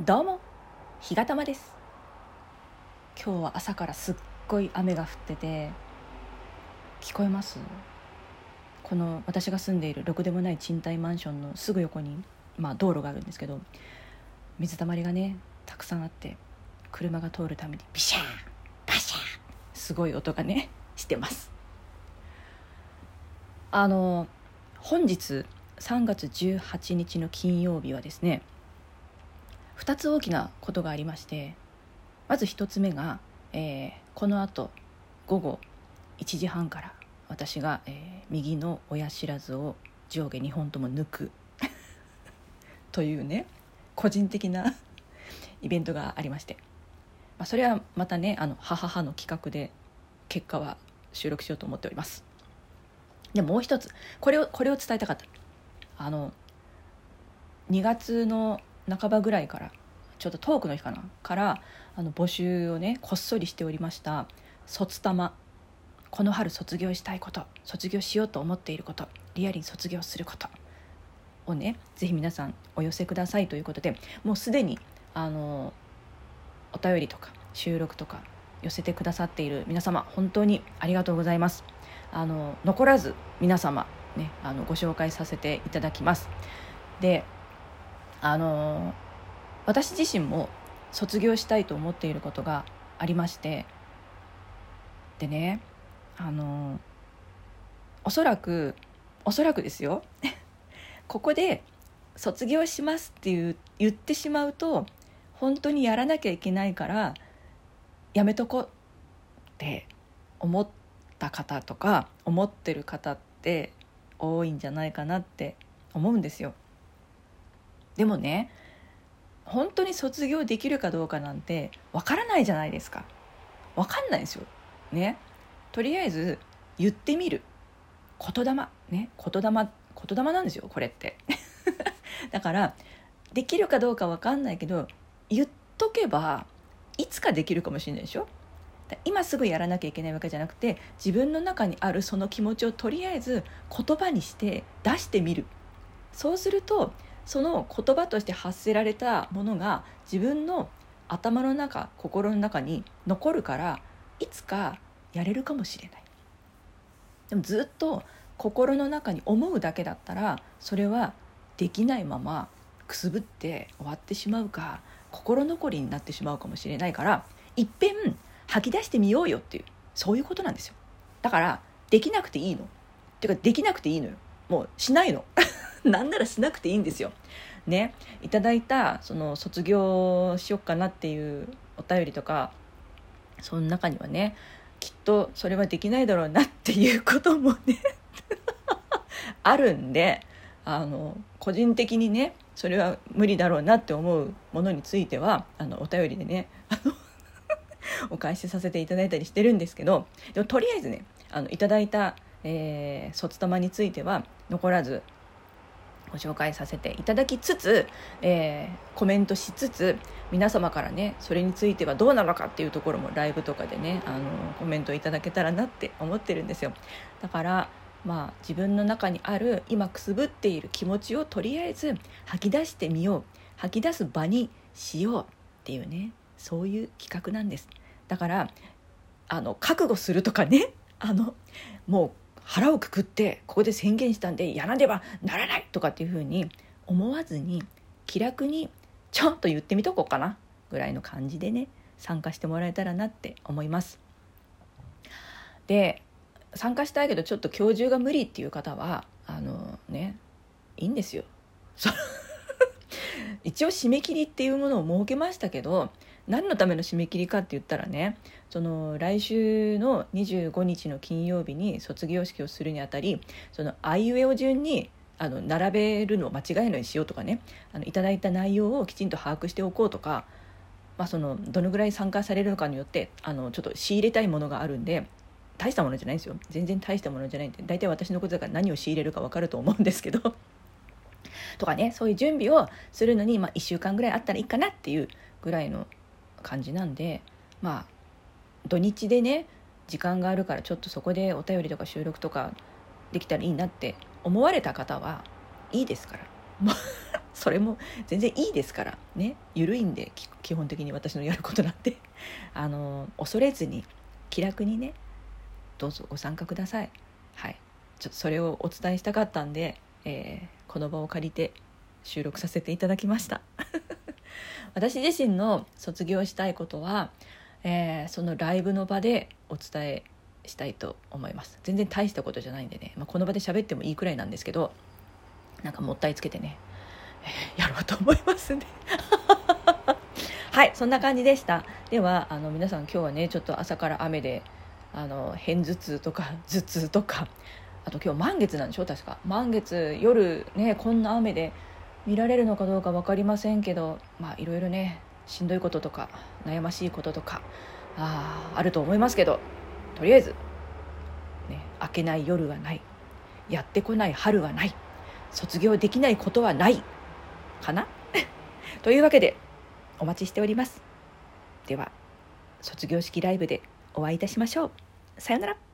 どうも日がたまです。今日は朝からすっごい雨が降ってて聞こえます？この私が住んでいるろくでもない賃貸マンションのすぐ横に、まあ、道路があるんですけど水たまりがねたくさんあって車が通るためにビシャーバシャーすごい音がね してます。あの本日3月18日の金曜日はですね2つ大きなことがありましてまず1つ目が、えー、このあと午後1時半から私が、えー、右の親知らずを上下2本とも抜く というね個人的な イベントがありまして、まあ、それはまたねあの母母の企画で結果は収録しようと思っております。でもう一つこれをこれを伝えたかった。あの2月の半ばぐらいからちょっとトークの日かなからあの募集をねこっそりしておりました卒玉。この春卒業したいこと卒業しようと思っていることリアルに卒業することをねぜひ皆さんお寄せくださいということでもうすでにあのお便りとか収録とか寄せてくださっている皆様本当にありがとうございます。あの残らず皆様ねあのご紹介させていただきます。であの私自身も卒業したいと思っていることがありましてでねあのおそらくおそらくですよ ここで「卒業します」っていう言ってしまうと本当にやらなきゃいけないからやめとこって思った方とか思ってる方って多いんじゃないかなって思うんですよ。でもね本当に卒業できるかどうかなんてわからないじゃないですか。わかんないですよ。ね。とりあえず言ってみる。言霊。ね。言霊言霊なんですよこれって。だからできるかどうかわかんないけど言っとけばいつかできるかもしれないでしょ。今すぐやらなきゃいけないわけじゃなくて自分の中にあるその気持ちをとりあえず言葉にして出してみる。そうするとその言葉として発せられたものが自分の頭の中心の中に残るからいつかやれるかもしれない。でもずっと心の中に思うだけだったらそれはできないままくすぶって終わってしまうか心残りになってしまうかもしれないからいっぺん吐き出してみようよっていうそういうことなんですよ。だからできなくていいの。っていうかできなくていいのよ。もうしないの。なんならしなくていいんですよ。ね、いただいたその卒業しよっかなっていうお便りとかその中にはねきっとそれはできないだろうなっていうこともね あるんであの個人的にねそれは無理だろうなって思うものについてはあのお便りでねあの お返しさせていただいたりしてるんですけどでもとりあえずねあのいただいた、えー、卒玉については残らずご紹介させていただきつつ、えー、コメントしつつ皆様からねそれについてはどうなのかっていうところもライブとかでねあのコメントいただけたらなって思ってるんですよ。だからまあ自分の中にある今くすぶっている気持ちをとりあえず吐き出してみよう吐き出す場にしようっていうねそういう企画なんです。だからあの覚悟するとかねあのもう腹をくくってここで宣言したんでやらねばならないとかっていうふうに思わずに気楽にちょっと言ってみとこうかなぐらいの感じでね参加してもらえたらなって思います。で参加したいけどちょっと今日中が無理っていう方はあのねいいんですよ。一応締め切りっていうものを設けましたけど何のための締め切りかって言ったらねその来週の25日の金曜日に卒業式をするにあたりそのあいうえお順にあの並べるのを間違えないようにしようとかねあのいただいた内容をきちんと把握しておこうとか、まあ、そのどのぐらい参加されるのかによってあのちょっと仕入れたいものがあるんで大したものじゃないんですよ。全然大したものじゃないんで大体私のことだから何を仕入れるか分かると思うんですけど。とかねそういう準備をするのに、まあ、1週間ぐらいあったらいいかなっていうぐらいの感じなんでまあ土日でね時間があるからちょっとそこでお便りとか収録とかできたらいいなって思われた方はいいですから。それも全然いいですからね。緩いんで基本的に私のやることなんて。あの恐れずに気楽にねどうぞご参加ください。はい。ちょそれをお伝えしたかったんで、えー、この場を借りて収録させていただきました。私自身の卒業したいことは、えー、そのライブの場でお伝えしたいと思います。全然大したことじゃないんでね、まあ、この場で喋ってもいいくらいなんですけどなんかもったいつけてね、えー、やろうと思いますね。はいそんな感じでした。ではあの皆さん今日はねちょっと朝から雨であの片頭痛とか 頭痛とかあと今日満月なんでしょ確か。満月夜ねこんな雨で見られるのかどうか分かりませんけどまあいろいろねしんどいこととか悩ましいこととかああると思いますけどとりあえず、ね、明けない夜はないやってこない春はない卒業できないことはないかな？というわけでお待ちしております。では卒業式ライブでお会いいたしましょう。さよなら。